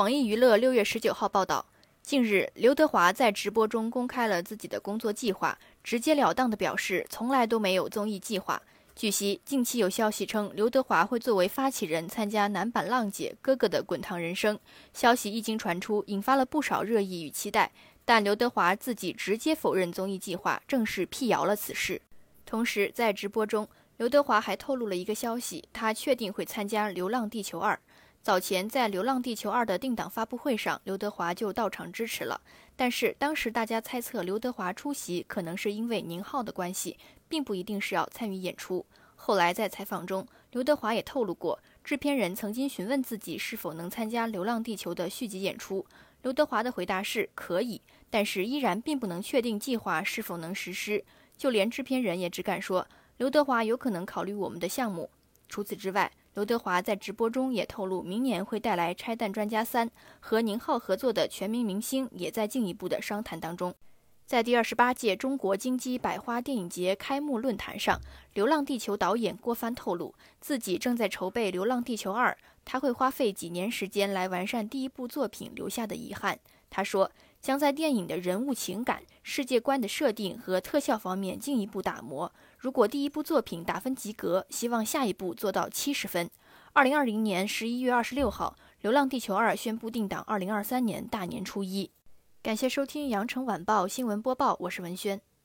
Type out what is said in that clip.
网易娱乐六月十九号报道，近日刘德华在直播中公开了自己的工作计划，直截了当地表示从来都没有综艺计划。据悉，近期有消息称刘德华会作为发起人参加男版《浪姐》哥哥的滚烫人生，消息一经传出，引发了不少热议与期待。但刘德华自己直接否认综艺计划，正式辟谣了此事。同时，在直播中，刘德华还透露了一个消息，他确定会参加《流浪地球二》。早前在《流浪地球二》的定档发布会上，刘德华就到场支持了。但是当时大家猜测刘德华出席，可能是因为宁浩的关系，并不一定是要参与演出。后来在采访中，刘德华也透露过，制片人曾经询问自己是否能参加《流浪地球》的续集演出。刘德华的回答是可以，但是依然并不能确定计划是否能实施。就连制片人也只敢说刘德华有可能考虑我们的项目。除此之外，刘德华在直播中也透露，明年会带来《拆弹专家三》，和宁浩合作的《全民明星》也在进一步的商谈当中。在第二十八届中国金鸡百花电影节开幕论坛上，《流浪地球》导演郭帆透露，自己正在筹备《流浪地球二》，他会花费几年时间来完善第一部作品留下的遗憾。他说，将在电影的人物情感、世界观的设定和特效方面进一步打磨。如果第一部作品打分及格，希望下一步做到七十分。二零二零年十一月二十六号，《流浪地球二》宣布定档二零二三年大年初一。感谢收听羊城晚报新闻播报，我是文轩。